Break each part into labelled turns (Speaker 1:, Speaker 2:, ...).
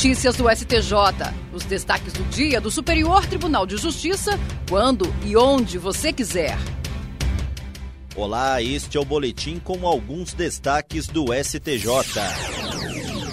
Speaker 1: Notícias do STJ. Os destaques do dia do Superior Tribunal de Justiça, quando e onde você quiser.
Speaker 2: Olá, este é o boletim com alguns destaques do STJ.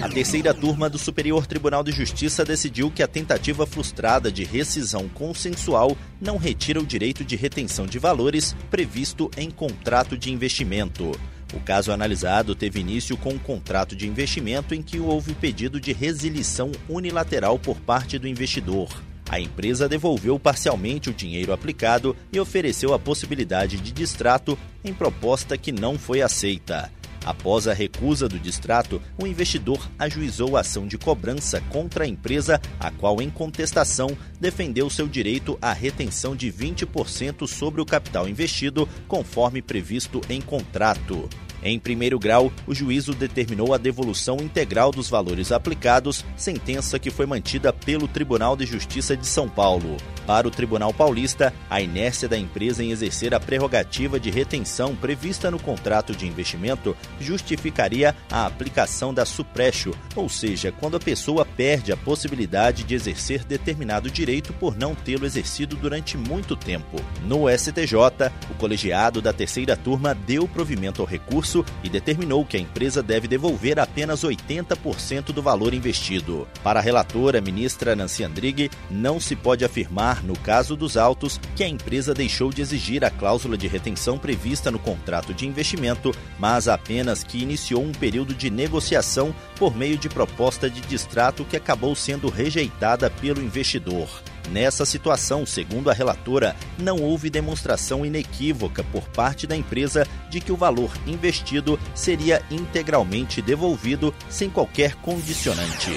Speaker 2: A terceira turma do Superior Tribunal de Justiça decidiu que a tentativa frustrada de rescisão consensual não retira o direito de retenção de valores previsto em contrato de investimento. O caso analisado teve início com um contrato de investimento em que houve pedido de resilição unilateral por parte do investidor. A empresa devolveu parcialmente o dinheiro aplicado e ofereceu a possibilidade de distrato em proposta que não foi aceita. Após a recusa do distrato, o investidor ajuizou a ação de cobrança contra a empresa, a qual, em contestação, defendeu seu direito à retenção de 20% sobre o capital investido, conforme previsto em contrato. Em primeiro grau, o juízo determinou a devolução integral dos valores aplicados, sentença que foi mantida pelo Tribunal de Justiça de São Paulo. Para o Tribunal Paulista, a inércia da empresa em exercer a prerrogativa de retenção prevista no contrato de investimento justificaria a aplicação da suprecho, ou seja, quando a pessoa perde a possibilidade de exercer determinado direito por não tê-lo exercido durante muito tempo. No STJ, o colegiado da terceira turma deu provimento ao recurso e determinou que a empresa deve devolver apenas 80% do valor investido. Para a relatora, ministra Nancy Andrighi, não se pode afirmar, no caso dos autos, que a empresa deixou de exigir a cláusula de retenção prevista no contrato de investimento, mas apenas que iniciou um período de negociação por meio de proposta de distrato que acabou sendo rejeitada pelo investidor. Nessa situação, segundo a relatora, não houve demonstração inequívoca por parte da empresa de que o valor investido seria integralmente devolvido sem qualquer condicionante.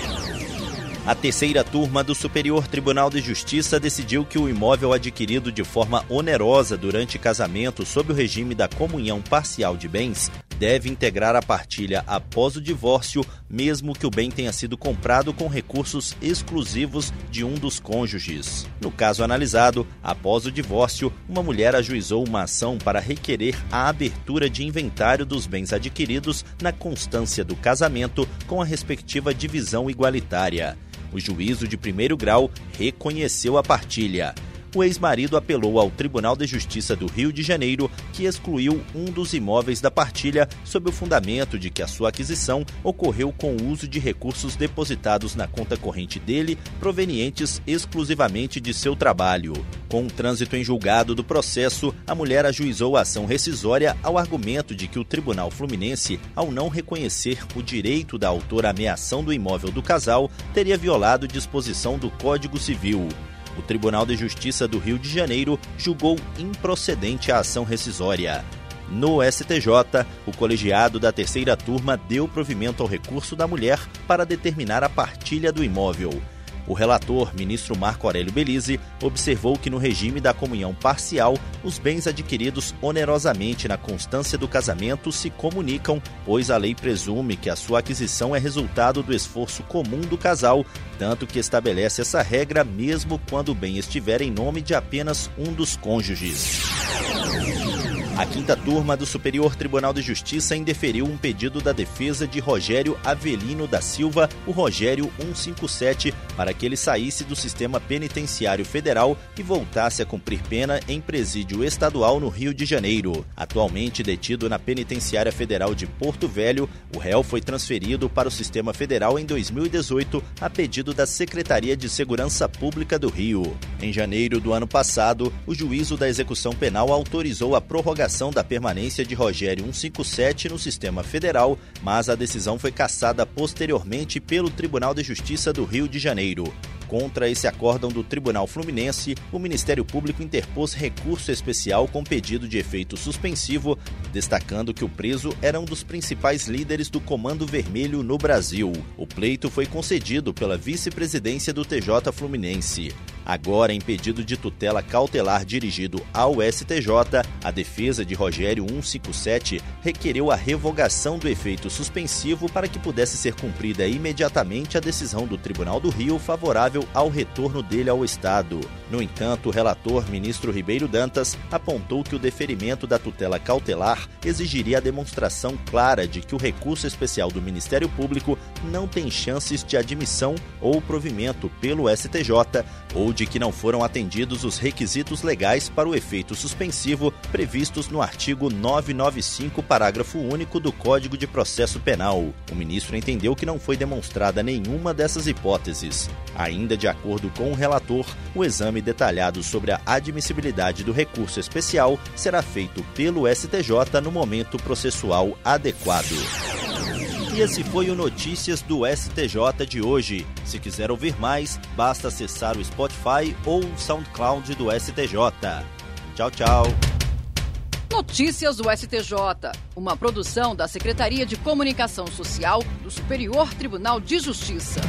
Speaker 2: A terceira turma do Superior Tribunal de Justiça decidiu que o imóvel adquirido de forma onerosa durante casamento sob o regime da comunhão parcial de bens deve integrar a partilha após o divórcio, mesmo que o bem tenha sido comprado com recursos exclusivos de um dos cônjuges. No caso analisado, após o divórcio, uma mulher ajuizou uma ação para requerer a abertura de inventário dos bens adquiridos na constância do casamento com a respectiva divisão igualitária. O juízo de primeiro grau reconheceu a partilha o ex-marido apelou ao Tribunal de Justiça do Rio de Janeiro, que excluiu um dos imóveis da partilha sob o fundamento de que a sua aquisição ocorreu com o uso de recursos depositados na conta corrente dele, provenientes exclusivamente de seu trabalho. Com o trânsito em julgado do processo, a mulher ajuizou a ação rescisória ao argumento de que o Tribunal Fluminense, ao não reconhecer o direito da autora à ameação do imóvel do casal, teria violado disposição do Código Civil o Tribunal de Justiça do Rio de Janeiro julgou improcedente a ação rescisória. No STJ, o colegiado da terceira turma deu provimento ao recurso da mulher para determinar a partilha do imóvel. O relator, ministro Marco Aurélio Belize, observou que no regime da comunhão parcial, os bens adquiridos onerosamente na constância do casamento se comunicam, pois a lei presume que a sua aquisição é resultado do esforço comum do casal, tanto que estabelece essa regra mesmo quando o bem estiver em nome de apenas um dos cônjuges. A quinta turma do Superior Tribunal de Justiça indeferiu um pedido da defesa de Rogério Avelino da Silva, o Rogério 157, para que ele saísse do sistema penitenciário federal e voltasse a cumprir pena em presídio estadual no Rio de Janeiro. Atualmente detido na Penitenciária Federal de Porto Velho, o réu foi transferido para o sistema federal em 2018 a pedido da Secretaria de Segurança Pública do Rio. Em janeiro do ano passado, o juízo da execução penal autorizou a prorrogação da permanência de Rogério 157 no sistema federal, mas a decisão foi cassada posteriormente pelo Tribunal de Justiça do Rio de Janeiro. Contra esse acórdão do Tribunal Fluminense, o Ministério Público interpôs recurso especial com pedido de efeito suspensivo, destacando que o preso era um dos principais líderes do Comando Vermelho no Brasil. O pleito foi concedido pela vice-presidência do TJ Fluminense. Agora, em pedido de tutela cautelar dirigido ao STJ, a defesa de Rogério 157 requereu a revogação do efeito suspensivo para que pudesse ser cumprida imediatamente a decisão do Tribunal do Rio favorável ao retorno dele ao Estado. No entanto, o relator, ministro Ribeiro Dantas, apontou que o deferimento da tutela cautelar exigiria a demonstração clara de que o recurso especial do Ministério Público não tem chances de admissão ou provimento pelo STJ ou de que não foram atendidos os requisitos legais para o efeito suspensivo previstos no artigo 995, parágrafo único do Código de Processo Penal. O ministro entendeu que não foi demonstrada nenhuma dessas hipóteses. Ainda de acordo com o relator, o exame detalhado sobre a admissibilidade do recurso especial será feito pelo STJ no momento processual adequado. E esse foi o Notícias do STJ de hoje. Se quiser ouvir mais, basta acessar o Spotify ou o SoundCloud do STJ. Tchau, tchau.
Speaker 1: Notícias do STJ, uma produção da Secretaria de Comunicação Social do Superior Tribunal de Justiça.